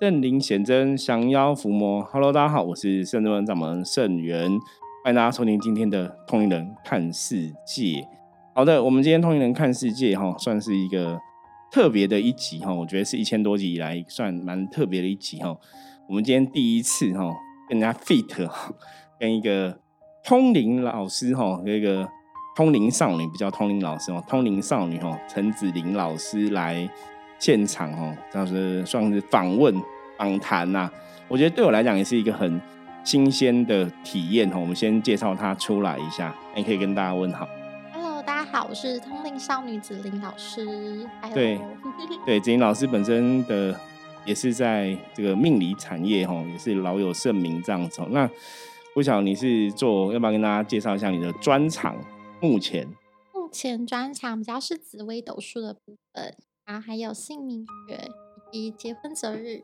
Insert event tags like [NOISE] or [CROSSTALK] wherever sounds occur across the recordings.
圣灵显真，降妖伏魔。Hello，大家好，我是圣真门掌门圣元，欢迎大家收听今天的通灵人看世界。好的，我们今天通灵人看世界哈，算是一个特别的一集哈，我觉得是一千多集以来算蛮特别的一集哈。我们今天第一次哈，跟人家 fit，跟一个通灵老师哈，那个。通灵少女，不叫通灵老师哦，通灵少女哦，陈子玲老师来现场哦，这是算是访问访谈呐。我觉得对我来讲也是一个很新鲜的体验哦。我们先介绍他出来一下，你可以跟大家问好。Hello，大家好，我是通灵少女子玲老师。对对，[LAUGHS] 子玲老师本身的也是在这个命理产业哈，也是老有盛名这样子。那不晓得你是做，要不要跟大家介绍一下你的专长？目前，目前专长比较是紫微斗数的部分，然后还有姓名学以及结婚择日，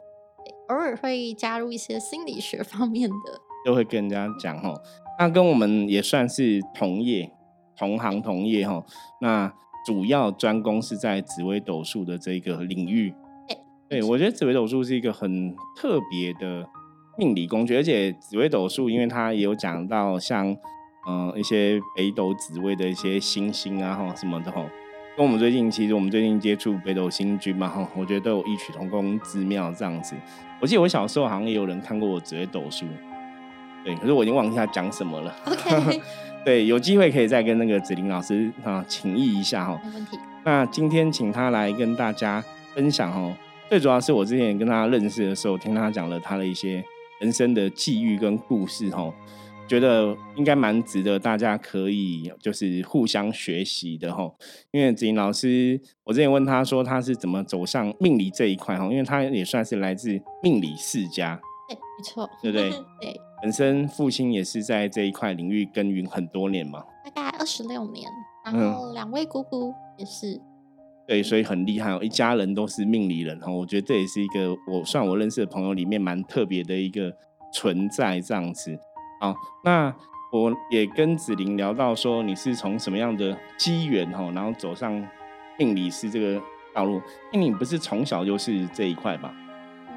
偶尔会加入一些心理学方面的，就会跟人家讲哦。那跟我们也算是同业、同行、同业哈。那主要专攻是在紫微斗数的这个领域。对，我觉得紫微斗数是一个很特别的命理工具，而且紫微斗数因为它也有讲到像。嗯，一些北斗紫微的一些星星啊，哈什么的哈，跟我们最近其实我们最近接触北斗星君嘛，哈，我觉得都有异曲同工之妙这样子。我记得我小时候好像也有人看过我紫微斗数，对，可是我已经忘记他讲什么了。OK，[LAUGHS] 对，有机会可以再跟那个子玲老师啊请益一下哈。没问题。那今天请他来跟大家分享哦，最主要是我之前跟他认识的时候，听他讲了他的一些人生的际遇跟故事哈。觉得应该蛮值得，大家可以就是互相学习的哈。因为子莹老师，我之前问他说他是怎么走上命理这一块哈，因为他也算是来自命理世家，对，没错，对不对？对，[LAUGHS] 本身父亲也是在这一块领域耕耘很多年嘛，大概二十六年，然后两位姑姑也是，对，所以很厉害哦，一家人都是命理人哈。我觉得这也是一个我算我认识的朋友里面蛮特别的一个存在这样子。好，那我也跟子玲聊到说，你是从什么样的机缘哈，然后走上命理师这个道路？因为你不是从小就是这一块吧？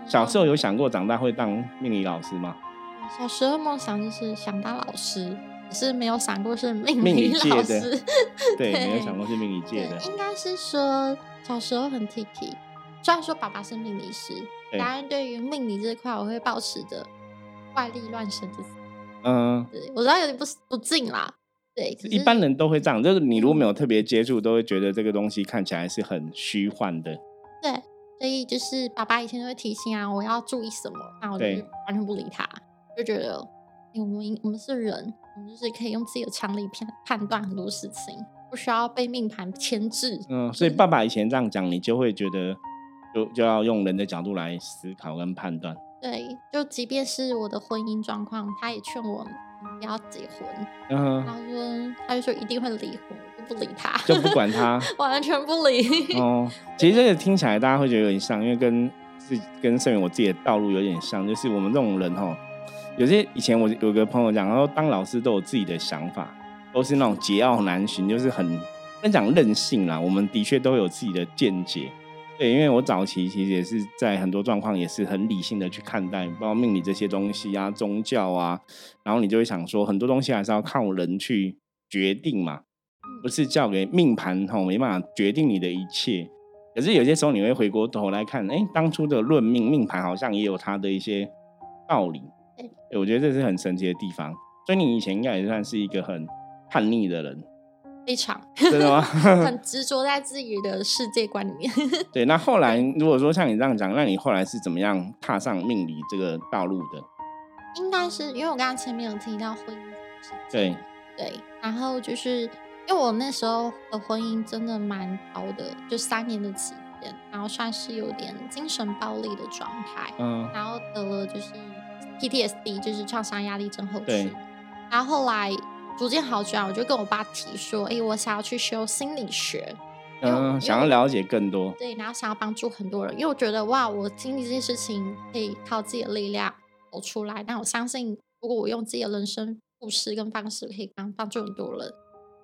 小时候有想过长大会当命理老师吗？小时候梦想就是想当老师，只是没有想过是命理老师。对，[LAUGHS] 没有想过是命理界的。应该是说小时候很 T T，虽然说爸爸是命理师，当然对于命理这块，我会保持着怪力乱神的。嗯，对，我知道有点不不敬啦。对，一般人都会这样，就是你如果没有特别接触，都会觉得这个东西看起来是很虚幻的。对，所以就是爸爸以前都会提醒啊，我要注意什么，那我就完全不理他，就觉得，我们我们是人，我们就是可以用自己的常理判判断很多事情，不需要被命盘牵制。嗯，所以爸爸以前这样讲，你就会觉得，就就要用人的角度来思考跟判断。对，就即便是我的婚姻状况，他也劝我不要结婚。嗯，然后说他就说一定会离婚，就不理他，就不管他，完全不理。哦，[LAUGHS] 其实这个听起来大家会觉得有点像，因为跟是跟圣元我自己的道路有点像，就是我们这种人哈，有些以前我有个朋友讲，他说当老师都有自己的想法，都是那种桀骜难驯，就是很跟讲任性啦。我们的确都有自己的见解。对，因为我早期其实也是在很多状况也是很理性的去看待，包括命理这些东西啊、宗教啊，然后你就会想说，很多东西还是要靠人去决定嘛，不是交给命盘吼没办法决定你的一切。可是有些时候你会回过头来看，哎，当初的论命命盘好像也有它的一些道理。对，我觉得这是很神奇的地方。所以你以前应该也算是一个很叛逆的人。非常真的吗？[LAUGHS] 很执着在自己的世界观里面。对，那后来如果说像你这样讲，那你后来是怎么样踏上命理这个道路的？应该是因为我刚刚前面有提到婚姻，对对，然后就是因为我那时候的婚姻真的蛮高的，就三年的期间，然后算是有点精神暴力的状态，嗯，然后得了就是 PTSD，就是创伤压力症候群，然后后来。逐渐好转，我就跟我爸提说：“哎，我想要去修心理学，嗯，想要了解更多，对，然后想要帮助很多人，因为我觉得哇，我经历这些事情可以靠自己的力量走出来。但我相信，如果我用自己的人生故事跟方式，可以帮帮助很多人。”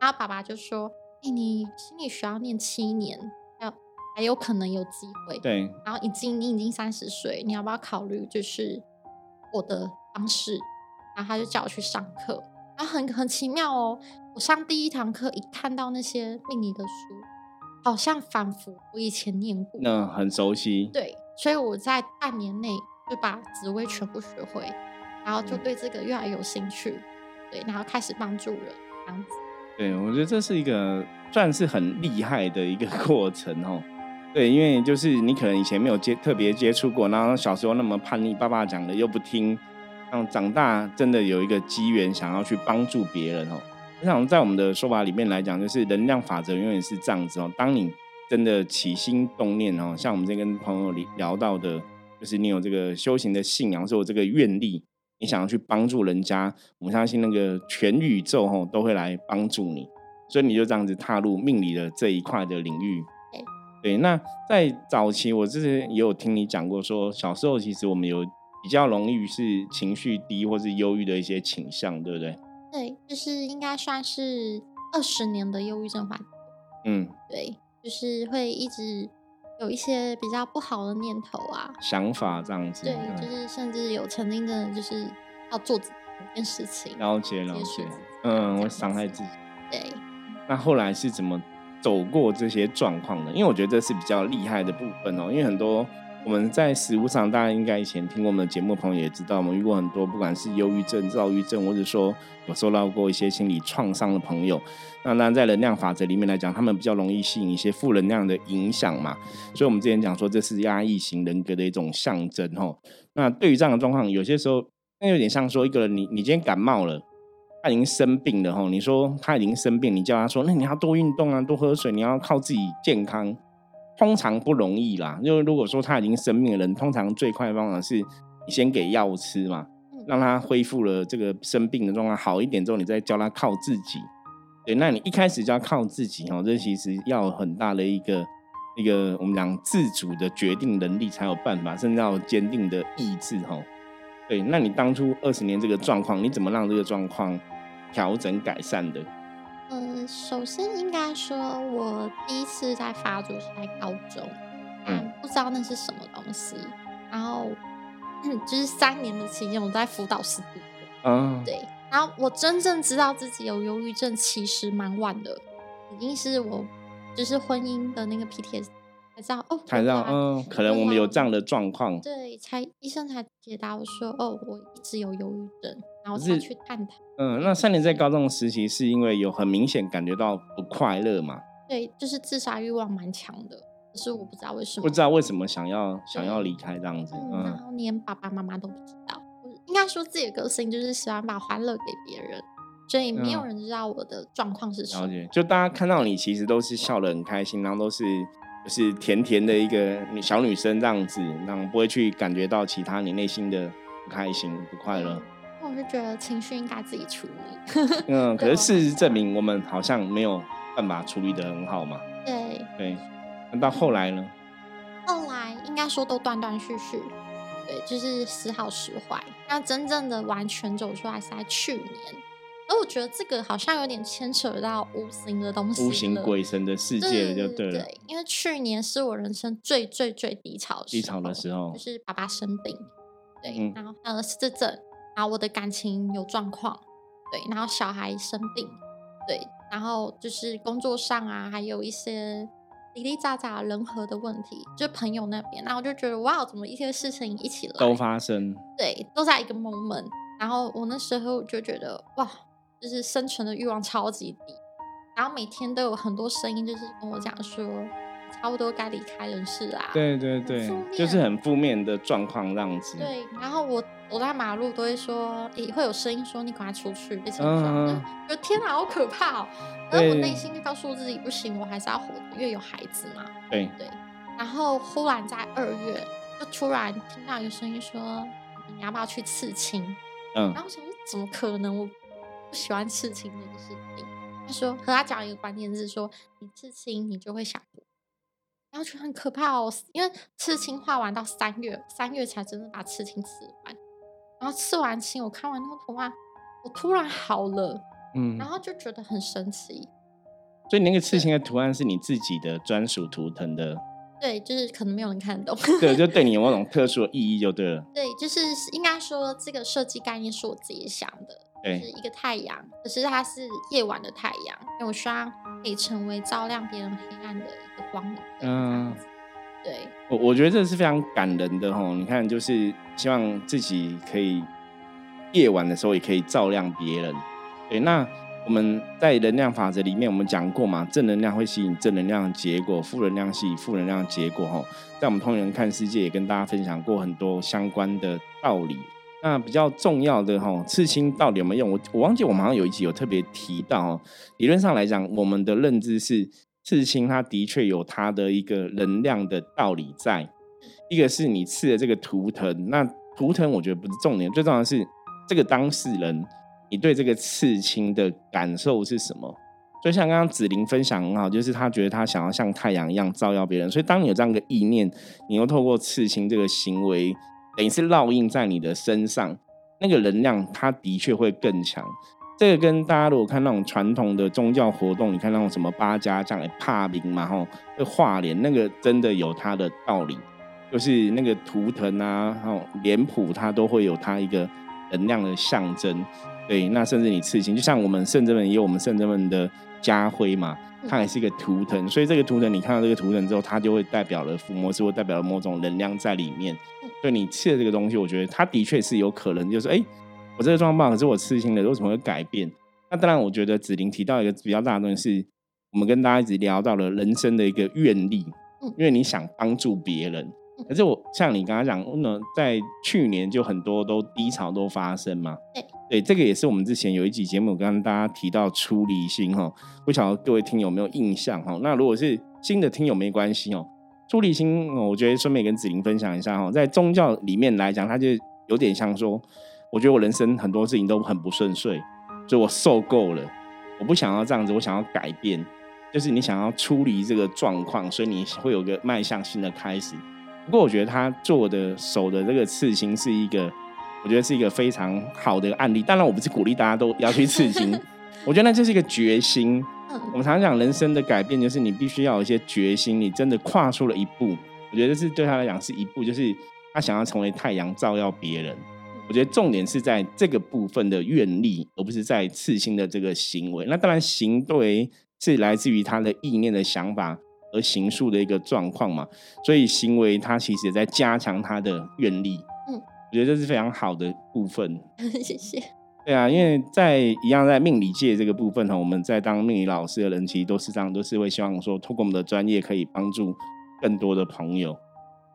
然后爸爸就说：“哎，你心理学要念七年，要还有可能有机会。对。然后已经你已经三十岁，你要不要考虑就是我的方式？然后他就叫我去上课，然后很很奇妙哦。我上第一堂课，一看到那些命理的书，好像仿佛我以前念过，那很熟悉。对，所以我在半年内就把紫薇全部学会，然后就对这个越来有兴趣，对，然后开始帮助人这样子。对，我觉得这是一个算是很厉害的一个 [LAUGHS] 过程哦。对，因为就是你可能以前没有接特别接触过，然后小时候那么叛逆，爸爸讲的又不听，让长大真的有一个机缘想要去帮助别人哦。我想在我们的说法里面来讲，就是能量法则永远是这样子哦。当你真的起心动念哦，像我们这跟朋友聊到的，就是你有这个修行的信仰，是有这个愿力，你想要去帮助人家，我们相信那个全宇宙哦都会来帮助你，所以你就这样子踏入命理的这一块的领域。对，那在早期我之前也有听你讲过，说小时候其实我们有比较容易是情绪低或是忧郁的一些倾向，对不对？对，就是应该算是二十年的忧郁症患者。嗯，对，就是会一直有一些比较不好的念头啊、想法这样子。对，就是甚至有曾经的，就是要做一件事情。了解，了解。嗯，会伤害自己。对。那后来是怎么走过这些状况的？因为我觉得这是比较厉害的部分哦，因为很多。我们在食物上，大家应该以前听过我们的节目，朋友也知道，我们遇过很多，不管是忧郁症、躁郁症，或者说有受到过一些心理创伤的朋友。那当然，在能量法则里面来讲，他们比较容易吸引一些负能量的影响嘛。所以，我们之前讲说，这是压抑型人格的一种象征吼。那对于这样的状况，有些时候，那有点像说，一个人，你你今天感冒了，他已经生病了吼。你说他已经生病，你叫他说，那你要多运动啊，多喝水，你要靠自己健康。通常不容易啦，因为如果说他已经生病的人，通常最快的方法是你先给药吃嘛，让他恢复了这个生病的状况好一点之后，你再教他靠自己。对，那你一开始就要靠自己哦，这其实要很大的一个一个我们讲自主的决定能力才有办法，甚至要坚定的意志哦。对，那你当初二十年这个状况，你怎么让这个状况调整改善的？呃，首先应该说，我第一次在发作是在高中，嗯，不知道那是什么东西，然后 [CLEARS THROAT] 就是三年的期间，我在辅导室度过，嗯，对，然后我真正知道自己有忧郁症，其实蛮晚的，已经是我就是婚姻的那个 PTS 才知道哦，才知道，嗯，可能我们有这样的状况，对，才医生才解答我说，哦，我一直有忧郁症。然后才去探讨。嗯，那三年在高中实习是因为有很明显感觉到不快乐嘛？对，就是自杀欲望蛮强的，可是我不知道为什么。不知道为什么想要想要离开这样子。嗯，然后连爸爸妈妈都不知道。应该说自己的个性就是喜欢把欢乐给别人，所以没有人知道我的状况是什么。了解，就大家看到你其实都是笑得很开心，然后都是就是甜甜的一个小女生这样子，然后不会去感觉到其他你内心的不开心、不快乐。我是觉得情绪应该自己处理。嗯，[LAUGHS] 可是事实证明，我们好像没有办法处理的很好嘛。对对，那到后来呢？后来应该说都断断续续，对，就是时好时坏。那真正的完全走出来是在去年。而我觉得这个好像有点牵扯到无形的东西，无形鬼神的世界了，就对了。对，因为去年是我人生最最最低潮低潮的时候，就是爸爸生病，对，然后还有失智症。然后我的感情有状况，对，然后小孩生病，对，然后就是工作上啊，还有一些零零杂杂人和的问题，就朋友那边，然后我就觉得哇，怎么一些事情一起来都发生，对，都在一个 moment，然后我那时候就觉得哇，就是生存的欲望超级低，然后每天都有很多声音，就是跟我讲说。差不多该离开人世啦。对对对，就是很负面的状况这样子。对，然后我走在马路都会说，也会有声音说你赶快出去，被车撞。觉就天哪，好可怕哦！然后我内心就告诉自己，不行，我还是要活，因为有孩子嘛。对对。然后忽然在二月，就突然听到一个声音说，你要不要去刺青？嗯。然后我想说，怎么可能？我不喜欢刺青这个事情。他说，和他讲一个观念是，说你刺青，你就会想。然后觉得很可怕哦，因为刺青画完到三月，三月才真的把刺青刺完。然后刺完青，我看完那个图案，我突然好了，嗯，然后就觉得很神奇。所以那个刺青的图案是你自己的专属图腾的对，就是可能没有人看懂。对，就对你有某种特殊的意义就对了。[LAUGHS] 对，就是应该说这个设计概念是我自己想的，是一个太阳，可是它是夜晚的太阳，因为我希望可以成为照亮别人黑暗的一个光明。嗯，对，我我觉得这是非常感人的哈。你看，就是希望自己可以夜晚的时候也可以照亮别人。对，那。我们在能量法则里面，我们讲过嘛，正能量会吸引正能量结果，负能量吸引负能量结果。哈，在我们通人看世界也跟大家分享过很多相关的道理。那比较重要的哈，刺青到底有没有用？我我忘记我们好像有一集有特别提到。理论上来讲，我们的认知是刺青它的确有它的一个能量的道理在。一个是你刺的这个图腾，那图腾我觉得不是重点，最重要的是这个当事人。你对这个刺青的感受是什么？就像刚刚子玲分享很好，就是她觉得她想要像太阳一样照耀别人。所以当你有这样的意念，你又透过刺青这个行为，等于是烙印在你的身上，那个能量它的确会更强。这个跟大家如果看那种传统的宗教活动，你看那种什么八家将来怕灵嘛，吼，会画脸，那个真的有它的道理，就是那个图腾啊，吼脸谱，它都会有它一个能量的象征。对，那甚至你刺青，就像我们圣真门也有我们圣真门的家徽嘛，它也是一个图腾，所以这个图腾你看到这个图腾之后，它就会代表了伏魔师，或代表了某种能量在里面。所以你刺的这个东西，我觉得它的确是有可能，就是哎，我这个状况可是我刺青的，为什么会改变？那当然，我觉得子玲提到一个比较大的东西，是我们跟大家一直聊到了人生的一个愿力，因为你想帮助别人。可是我像你刚刚讲，呢，在去年就很多都低潮都发生嘛。对对，这个也是我们之前有一集节目跟大家提到出离心哈，不晓得各位听友有没有印象哈？那如果是新的听友没关系哦。出离心，我觉得顺便跟子玲分享一下哈，在宗教里面来讲，它就有点像说，我觉得我人生很多事情都很不顺遂，所以我受够了，我不想要这样子，我想要改变，就是你想要出离这个状况，所以你会有个迈向新的开始。不过我觉得他做的手的这个刺青是一个，我觉得是一个非常好的案例。当然，我不是鼓励大家都要去刺青，[LAUGHS] 我觉得那就是一个决心。我们常常讲人生的改变，就是你必须要有一些决心，你真的跨出了一步。我觉得是对他来讲是一步，就是他想要成为太阳照耀别人。我觉得重点是在这个部分的愿力，而不是在刺青的这个行为。那当然，行对是来自于他的意念的想法。而行述的一个状况嘛，所以行为它其实也在加强他的愿力。嗯，我觉得这是非常好的部分。[LAUGHS] 谢谢。对啊，因为在一样在命理界这个部分哈，我们在当命理老师的人其实都是这样，都是会希望说，通过我们的专业可以帮助更多的朋友。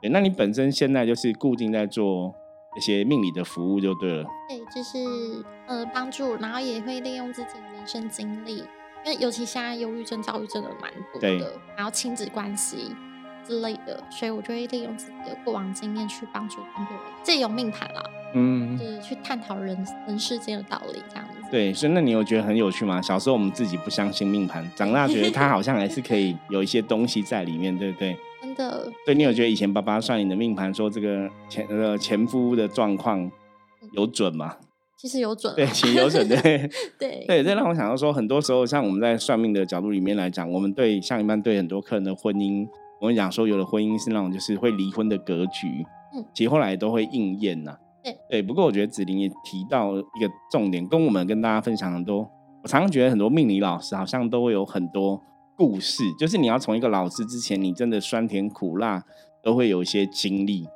对，那你本身现在就是固定在做一些命理的服务就对了。对，就是呃帮助，然后也会利用自己的人生经历。因为尤其现在忧郁症、躁郁症的蛮多的，然后亲子关系之类的，所以我就会利用自己的过往经验去帮助更多人，借由命盘啦，嗯，就是去探讨人人世间的道理这样子。对，所以那你有觉得很有趣吗？小时候我们自己不相信命盘，长大觉得它好像还是可以 [LAUGHS] 有一些东西在里面，对不对？真的。对，你有觉得以前爸爸算你的命盘，说这个前呃前夫的状况有准吗？其实有准，对，其实有准，对，[LAUGHS] 对，对，这让我想到说，很多时候像我们在算命的角度里面来讲，我们对像一般对很多客人的婚姻，我们讲说有的婚姻是那种就是会离婚的格局，嗯，其实后来都会应验呐，对，对。不过我觉得子玲也提到一个重点，跟我们跟大家分享很多，我常常觉得很多命理老师好像都会有很多故事，就是你要从一个老师之前，你真的酸甜苦辣都会有一些经历，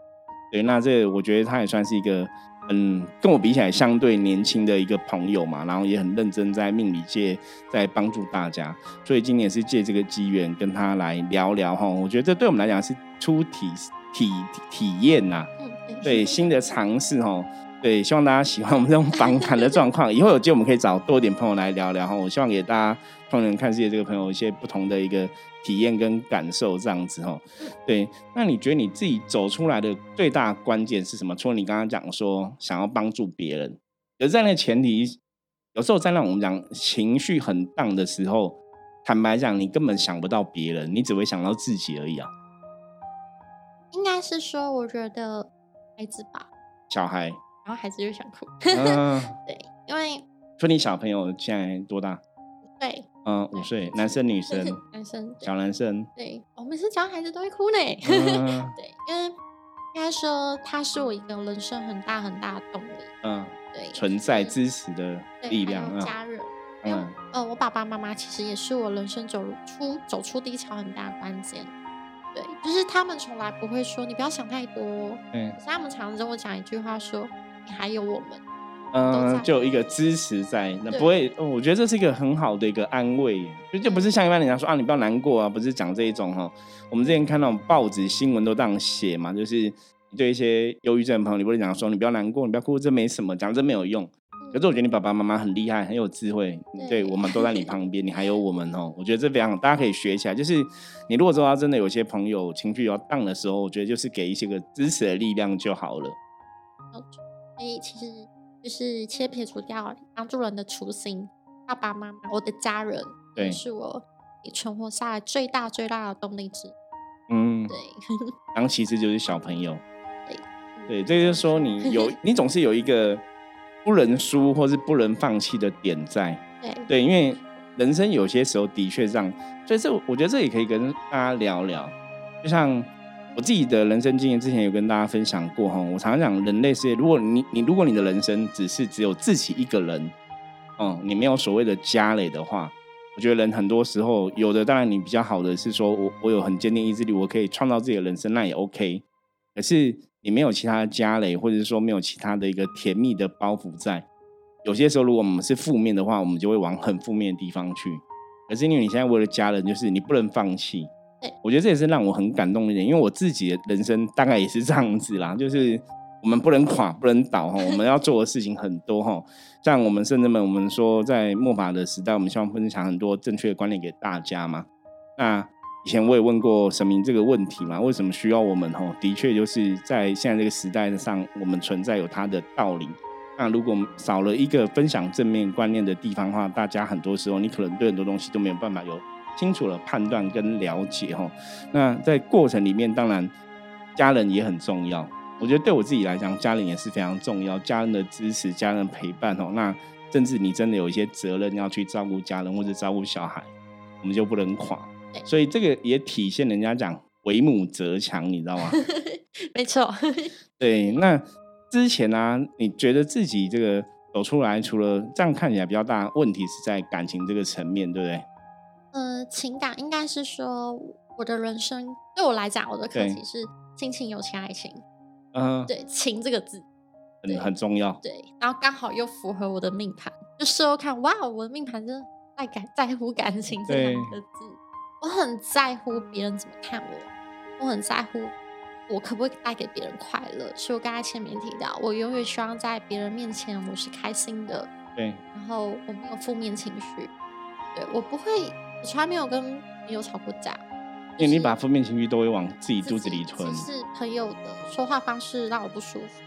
对，那这我觉得他也算是一个。嗯，跟我比起来，相对年轻的一个朋友嘛，然后也很认真在命理界在帮助大家，所以今年是借这个机缘跟他来聊聊哈。我觉得这对我们来讲是初体体体验呐，对新的尝试哈。对，希望大家喜欢我们这种访谈的状况。以后有机会我们可以找多一点朋友来聊聊哈。我希望给大家同人看世界这个朋友一些不同的一个体验跟感受，这样子哈。对，那你觉得你自己走出来的最大关键是什么？除了你刚刚讲说想要帮助别人，而在那前提，有时候在让我们讲情绪很荡的时候，坦白讲，你根本想不到别人，你只会想到自己而已啊。应该是说，我觉得孩子吧，小孩。然后孩子就想哭，[LAUGHS] 对，因为说你小朋友现在多大？对，嗯，五岁，男生女生，男生，小男生。对，我每次教孩子都会哭呢。[LAUGHS] 对，因为应该说他是我一个人生很大很大的动力。嗯，对，存在支持的力量。家人，因为呃，我爸爸妈妈其实也是我人生走出走出低潮很大的关键。对，就是他们从来不会说你不要想太多。嗯，可是他们常常跟我讲一句话说。你还有我们，嗯，就有一个支持在，那不会，我觉得这是一个很好的一个安慰，就就不是像一般人家说啊，你不要难过啊，不是讲这一种哈。我们之前看那种报纸新闻都这样写嘛，就是对一些忧郁症的朋友，你不会讲说你不要难过，你不要哭，这没什么，讲这没有用。可是我觉得你爸爸妈妈很厉害，很有智慧，对我们都在你 [LAUGHS] 旁边，你还有我们哦，我觉得这非常大家可以学起来。就是你如果说真的有些朋友情绪要荡的时候，我觉得就是给一些个支持的力量就好了。所以其实就是切撇除掉帮助人的初心，爸爸妈妈、我的家人，对，是我存活下来最大最大的动力之。嗯，对。然后其实就是小朋友，对，对，这就是说你有 [LAUGHS] 你总是有一个不能输或是不能放弃的点在。对，对，因为人生有些时候的确这样，所以这我觉得这也可以跟大家聊聊，就像。我自己的人生经验之前有跟大家分享过哈，我常常讲人类世界，如果你你如果你的人生只是只有自己一个人，嗯，你没有所谓的家累的话，我觉得人很多时候有的当然你比较好的是说我我有很坚定意志力，我可以创造自己的人生，那也 OK。可是你没有其他的家累，或者是说没有其他的一个甜蜜的包袱在，有些时候如果我们是负面的话，我们就会往很负面的地方去。可是因为你现在为了家人，就是你不能放弃。我觉得这也是让我很感动的一点，因为我自己的人生大概也是这样子啦，[LAUGHS] 就是我们不能垮，不能倒哈，我们要做的事情很多哈。像我们甚至们，我们说在末法的时代，我们希望分享很多正确的观念给大家嘛。那以前我也问过神明这个问题嘛，为什么需要我们哈？的确就是在现在这个时代上，我们存在有它的道理。那如果少了一个分享正面观念的地方的话，大家很多时候你可能对很多东西都没有办法有。清楚了判断跟了解哈，那在过程里面，当然家人也很重要。我觉得对我自己来讲，家人也是非常重要。家人的支持，家人陪伴哦，那甚至你真的有一些责任要去照顾家人或者照顾小孩，我们就不能垮。所以这个也体现人家讲“为母则强”，你知道吗？[LAUGHS] 没错。[LAUGHS] 对，那之前呢，你觉得自己这个走出来，除了这样看起来比较大问题是在感情这个层面，对不对？呃，情感应该是说，我的人生对我来讲，我的课题是亲情、友情、爱情。嗯，对，情这个字很很重要。对，然后刚好又符合我的命盘，就事后看，哇，我的命盘真的爱感在乎感情这两个字。我很在乎别人怎么看我，我很在乎我可不可以带给别人快乐。所以我刚才前面提到，我永远希望在别人面前我是开心的。对，然后我没有负面情绪，对我不会。从来没有跟朋友吵过架，因为你把负面情绪都会往自己肚子里吞。是朋友的说话方式让我不舒服，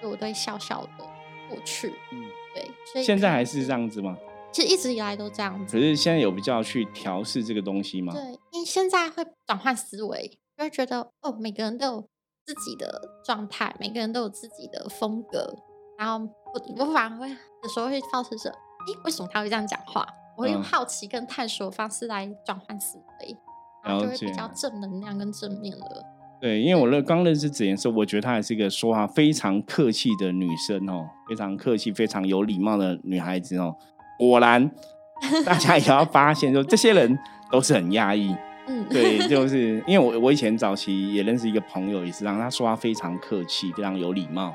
所以我都会笑笑的过去。嗯，对。所以现在还是这样子吗？其实一直以来都这样子。可是现在有比较去调试这个东西吗？对，因为现在会转换思维，就会觉得哦，每个人都有自己的状态，每个人都有自己的风格。然后我我反而会有时候会保持着，哎，为什么他会这样讲话？我会用好奇跟探索方式来转换思维，然后就会比较正能量跟正面的。对，因为我认刚认识子妍时候，我觉得她还是一个说话非常客气的女生哦，非常客气、非常有礼貌的女孩子哦。果然，[LAUGHS] 大家也要发现，说这些人都是很压抑。嗯，对，[LAUGHS] 就是因为我我以前早期也认识一个朋友，也是让他说话非常客气、非常有礼貌。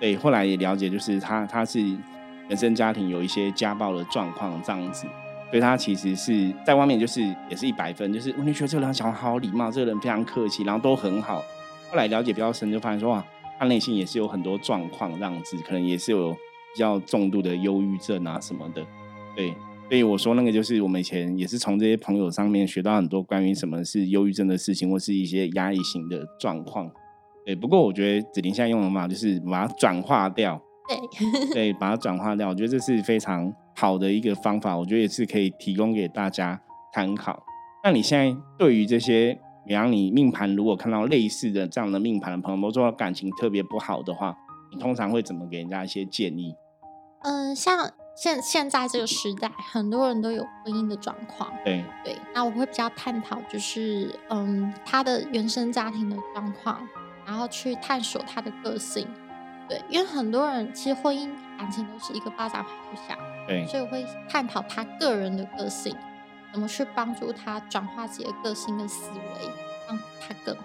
对，后来也了解，就是他他是。原生家庭有一些家暴的状况，这样子，所以他其实是在外面就是也是一百分，就是我就觉得这个人讲话好礼貌，这个人非常客气，然后都很好。后来了解比较深，就发现说哇，他内心也是有很多状况，这样子可能也是有比较重度的忧郁症啊什么的。对，所以我说那个就是我们以前也是从这些朋友上面学到很多关于什么是忧郁症的事情，或是一些压抑型的状况。对，不过我觉得子林现在用的嘛，就是把它转化掉。对，[LAUGHS] 对，把它转化掉，我觉得这是非常好的一个方法，我觉得也是可以提供给大家参考。那你现在对于这些，比方你命盘如果看到类似的这样的命盘的朋友，说感情特别不好的话，你通常会怎么给人家一些建议？嗯，像现现在这个时代，很多人都有婚姻的状况。对对，那我会比较探讨，就是嗯，他的原生家庭的状况，然后去探索他的个性。对，因为很多人其实婚姻感情都是一个巴掌拍不响。对，所以我会探讨他个人的个性，怎么去帮助他转化自己的个性跟思维，让他更好。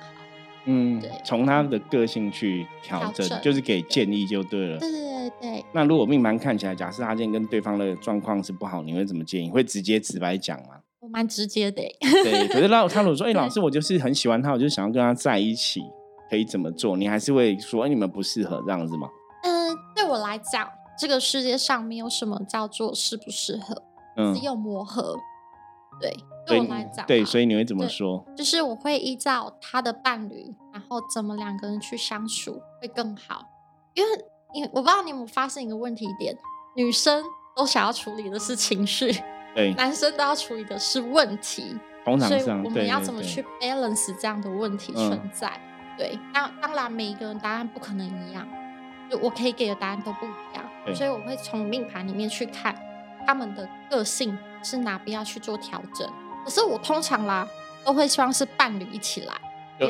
嗯，对，从他的个性去调整，就是给建议就对了。对对对对。那如果命盘看起来，假设他今天跟对方的状况是不好，你会怎么建议？会直接直白讲吗？我蛮直接的。对，可是 [LAUGHS] 老他如果说，哎，老师，我就是很喜欢他，我就想要跟他在一起，可以怎么做？你还是会说，哎，你们不适合这样子吗？嗯，对我来讲，这个世界上没有什么叫做适不适合，只有磨合。对，对我来讲，对，所以你会怎么说？就是我会依照他的伴侣，然后怎么两个人去相处会更好。因为，你我不知道你有没有发现一个问题点：女生都想要处理的是情绪，对，男生都要处理的是问题。所以我们要怎么去 balance 这样的问题存在？对，那当然每一个人答案不可能一样，就我可以给的答案都不一样，所以我会从命盘里面去看他们的个性。是哪边要去做调整？可是我通常啦，都会希望是伴侣一起来，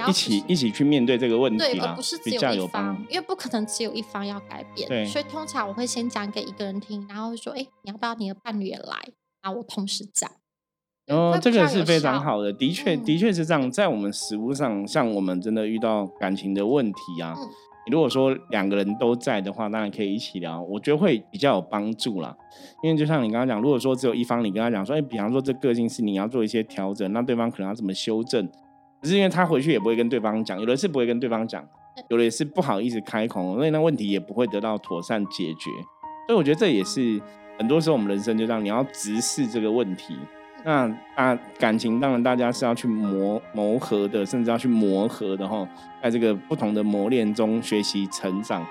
一起一起去面对这个问题，对，而不是只有一方，因为不可能只有一方要改变。对，所以通常我会先讲给一个人听，然后说：“哎，你要不要你的伴侣也来？”然后我同时讲。哦，这个是非常好的，的确，的确是这样。在我们实物上，像我们真的遇到感情的问题啊。你如果说两个人都在的话，当然可以一起聊，我觉得会比较有帮助啦。因为就像你刚刚讲，如果说只有一方，你跟他讲说，哎，比方说这个性是你要做一些调整，那对方可能要怎么修正？只是因为他回去也不会跟对方讲，有的是不会跟对方讲，有的也是不好意思开口，所以那问题也不会得到妥善解决。所以我觉得这也是很多时候我们人生就这样，你要直视这个问题。那啊，感情当然大家是要去磨磨合的，甚至要去磨合的哈，在这个不同的磨练中学习成长。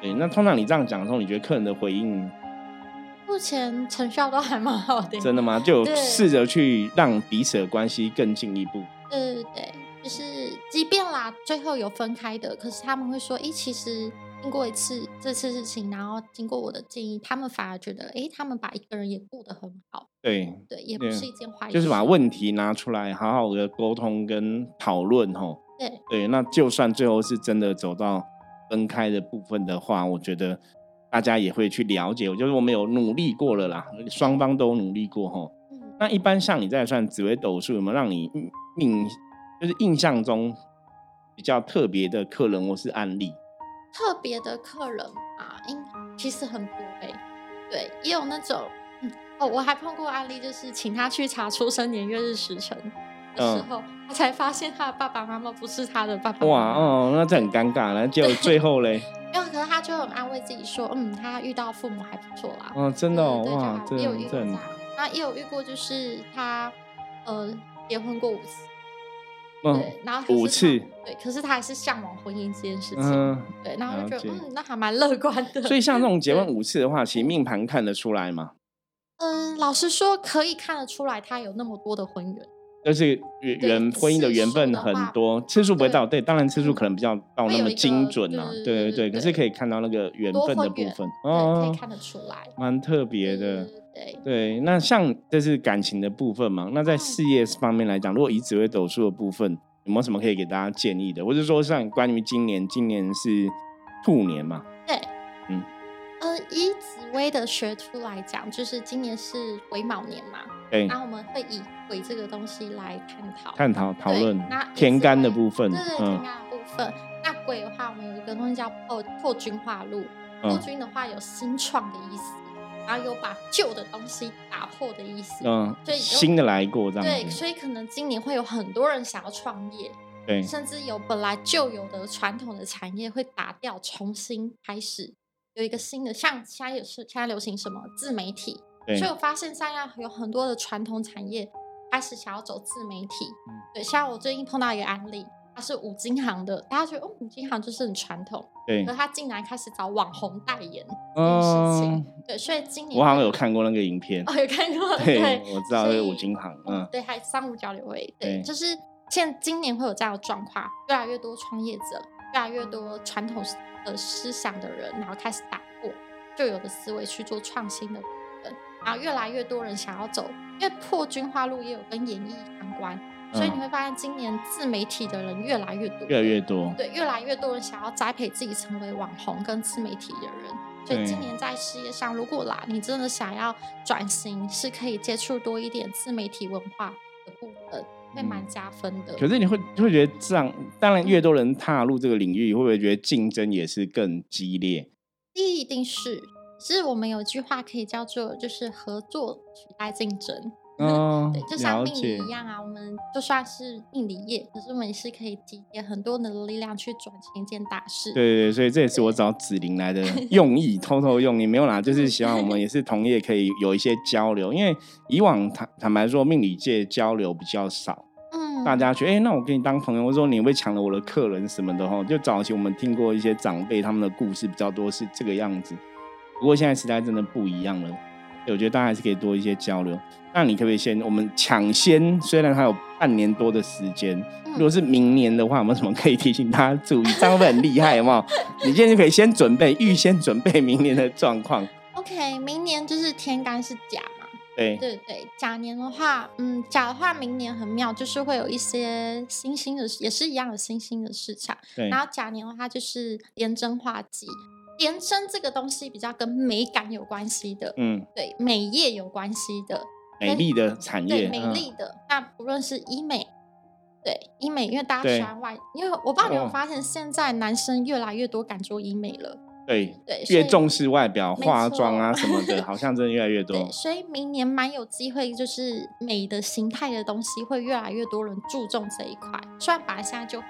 对，那通常你这样讲的时候，你觉得客人的回应？目前成效都还蛮好的。真的吗？就试着去让彼此的关系更进一步。对对对，就是即便啦，最后有分开的，可是他们会说，哎，其实。经过一次这次事情，然后经过我的建议，他们反而觉得，哎，他们把一个人也顾得很好。对对，也不是一件坏事。就是把问题拿出来，好好的沟通跟讨论，吼。对对，那就算最后是真的走到分开的部分的话，我觉得大家也会去了解。我觉得我们有努力过了啦，双方都努力过，吼。嗯。那一般像你在算紫微斗数，有没有让你印就是印象中比较特别的客人或是案例？特别的客人啊，应其实很多哎，对，也有那种哦，我还碰过案例，就是请他去查出生年月日时辰的时候，他才发现他的爸爸妈妈不是他的爸爸。哇哦，那这很尴尬了。就最后嘞，[LAUGHS] 没有，可是他就很安慰自己说，嗯，他遇到父母还不错啦。嗯，真的哦，哇，也有遇过，那也有遇过，就是他呃结婚过五次。对，然后五次，对，可是他还是向往婚姻这件事情，对，然后就觉得，嗯，那还蛮乐观的。所以像这种结婚 [LAUGHS] 五次的话，其实命盘看得出来吗？嗯，老实说，可以看得出来，他有那么多的婚缘，就是缘缘婚姻的缘分很多，次数不会到，对，当然次数可能比较到那么精准啊，对对对，可是可以看到那个缘分的部分，哦，可以看得出来，蛮特别的。对，那像这是感情的部分嘛？那在事业方面来讲，如果以紫微斗数的部分，有没有什么可以给大家建议的？或者说像关于今年，今年是兔年嘛？对，嗯，呃，以紫薇的学出来讲，就是今年是癸卯年嘛。对，然后我们会以癸这个东西来探讨、探讨、讨论。那天干的部分，对对，天干的部分。那癸的话，我们有一个东西叫破破军化禄，破军的话有新创的意思。然后有把旧的东西打破的意思，嗯，所以新的来过这样。对，所以可能今年会有很多人想要创业，对，甚至有本来就有的传统的产业会打掉，重新开始有一个新的。像现在也是现在流行什么自媒体，所以我发现三亚有很多的传统产业开始想要走自媒体。对，像我最近碰到一个案例。他是五金行的，大家觉得哦，五金行就是很传统，对。可他竟然开始找网红代言这件事情，对。所以今年我好像有看过那个影片，哦，有看过，[LAUGHS] 对，我知道那个五金行，嗯，对，还商务交流会，对，就是现今年会有这样的状况，越来越多创业者，越来越多传统的思想的人，然后开始打破旧有的思维去做创新的然后越来越多人想要走，因为破军花路也有跟演艺相关，所以你会发现今年自媒体的人越来越多，越来越多，对，越来越多人想要栽培自己成为网红跟自媒体的人。所以今年在事业上，如果啦，你真的想要转型，是可以接触多一点自媒体文化会蛮加分的。可是你会会觉得这样，当然越多人踏入这个领域，会不会觉得竞争也是更激烈？一定是。是我们有句话可以叫做，就是合作取代竞争。嗯，对，就像命理一样啊，我们就算是命理业，可是我们也是可以集结很多的力量去转成一件大事。对对，所以这也是我找子玲来的 [LAUGHS] 用意，偷偷用，你没有啦，就是希望我们 [LAUGHS] 也是同业可以有一些交流，因为以往坦坦白说，命理界交流比较少。嗯，大家觉得，哎，那我跟你当朋友，或者说你会抢了我的客人什么的哈，就早期我们听过一些长辈他们的故事比较多，是这个样子。不过现在时代真的不一样了，我觉得大家还是可以多一些交流。那你可不可以先我们抢先？虽然还有半年多的时间，如果是明年的话，有没有什么可以提醒大家注意？这样会很厉害，有没有？你今天就可以先准备，预先准备明年的状况。OK，明年就是天干是甲嘛？对对对，甲年的话，嗯，甲的话，明年很妙，就是会有一些新兴的，也是一样的新兴的市场。对，然后甲年的话，就是廉贞化忌。延伸这个东西比较跟美感有关系的，嗯，对，美业有关系的，美丽的产业，对，美丽的。那不论是医美，对，医美，因为大家喜欢外，因为我不知道你有发现，现在男生越来越多敢做医美了，对对，越重视外表、化妆啊什么的，好像真的越来越多。所以明年蛮有机会，就是美的形态的东西会越来越多人注重这一块。虽然本来现在就有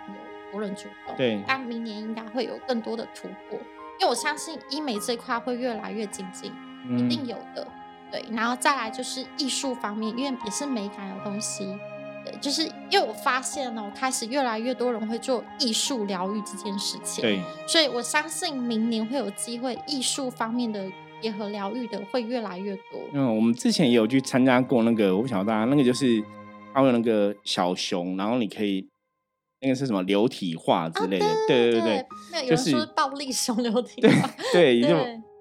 多人注重，对，但明年应该会有更多的突破。因为我相信医美这块会越来越精进，一定有的。对，然后再来就是艺术方面，因为也是美感的东西。对，就是因为我发现哦，开始越来越多人会做艺术疗愈这件事情。对，所以我相信明年会有机会，艺术方面的结合疗愈的会越来越多。嗯，我们之前也有去参加过那个，我不晓得大家那个就是还有那个小熊，然后你可以。那个是什么流体画之类的？对对对对，就是暴力熊流体画。对，[LAUGHS] 就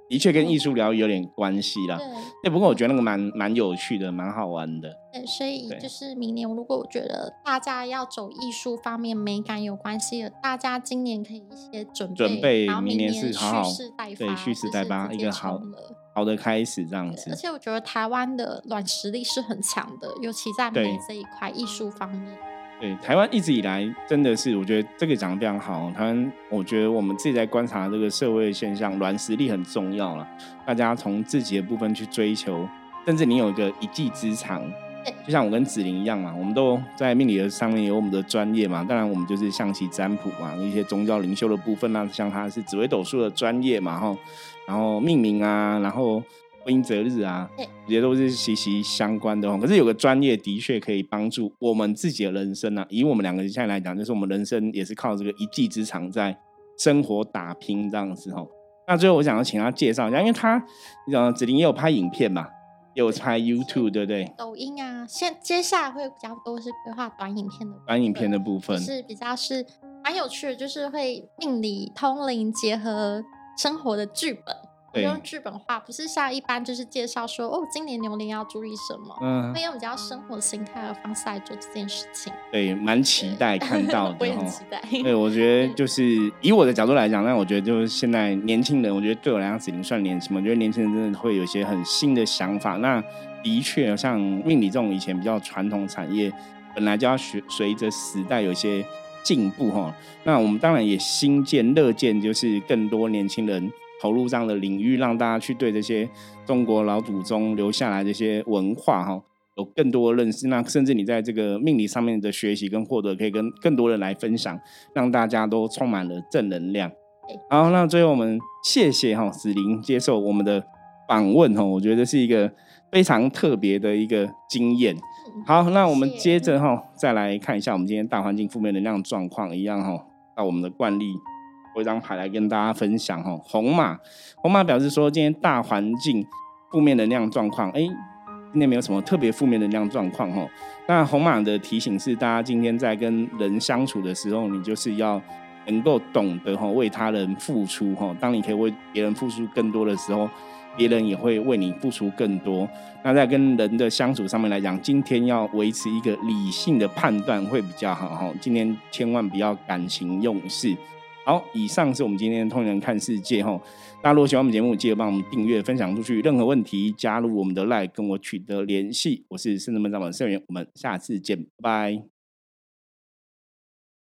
的确跟艺术疗愈有点关系啦。对，不过我觉得那个蛮蛮有趣的，蛮好玩的。对，所以就是明年，如果我觉得大家要走艺术方面美感有关系的，大家今年可以一些准备，准备明年是好好蓄势待发，对，蓄势待发一个好好的开始这样子。而且我觉得台湾的软实力是很强的，尤其在美这一块艺术方面。对台湾一直以来真的是，我觉得这个讲的非常好。台湾，我觉得我们自己在观察这个社会现象，软实力很重要了。大家从自己的部分去追求，甚至你有一个一技之长，就像我跟子玲一样嘛，我们都在命理的上面有我们的专业嘛。当然，我们就是象棋占卜嘛，一些宗教灵修的部分啊，像他是紫微斗数的专业嘛，哈，然后命名啊，然后。婚姻择日啊，这些都是息息相关的哦。可是有个专业的确可以帮助我们自己的人生啊。以我们两个现在来讲，就是我们人生也是靠这个一技之长在生活打拼这样子哦。那最后我想要请他介绍一下，因为他，你讲子琳也有拍影片嘛，有拍 YouTube 对不对？抖音啊，现接下来会比较多是规划短影片的，短影片的部分是比较是蛮有趣的，就是会命理通灵结合生活的剧本。用剧本化，不是像一般就是介绍说哦，今年牛年要注意什么，嗯，会用比较生活心态的方式来做这件事情。对，蛮期待看到的，[LAUGHS] 我也很期待。对，我觉得就是以我的角度来讲，那我觉得就是现在年轻人，我觉得对我来讲已经算年轻嘛，我觉得年轻人真的会有一些很新的想法。那的确，像命理这种以前比较传统产业，本来就要学随着时代有一些进步哈。那我们当然也新建乐见，就是更多年轻人。投入这样的领域，让大家去对这些中国老祖宗留下来这些文化哈，有更多的认识。那甚至你在这个命理上面的学习跟获得，可以跟更多人来分享，让大家都充满了正能量。好，那最后我们谢谢哈子玲接受我们的访问哈，我觉得是一个非常特别的一个经验。好，那我们接着哈再来看一下我们今天大环境负面能量状况一样哈，到我们的惯例。一张牌来跟大家分享哈，红马，红马表示说今天大环境负面能量状况，哎，今天没有什么特别负面能量状况哈。那红马的提醒是，大家今天在跟人相处的时候，你就是要能够懂得哈为他人付出哈。当你可以为别人付出更多的时候，别人也会为你付出更多。那在跟人的相处上面来讲，今天要维持一个理性的判断会比较好哈。今天千万不要感情用事。好，以上是我们今天的通人看世界哈。大家如果喜欢我们节目，记得帮我们订阅、分享出去。任何问题，加入我们的 LINE 跟我取得联系。我是圣人门掌门盛元，我们下次见，拜拜。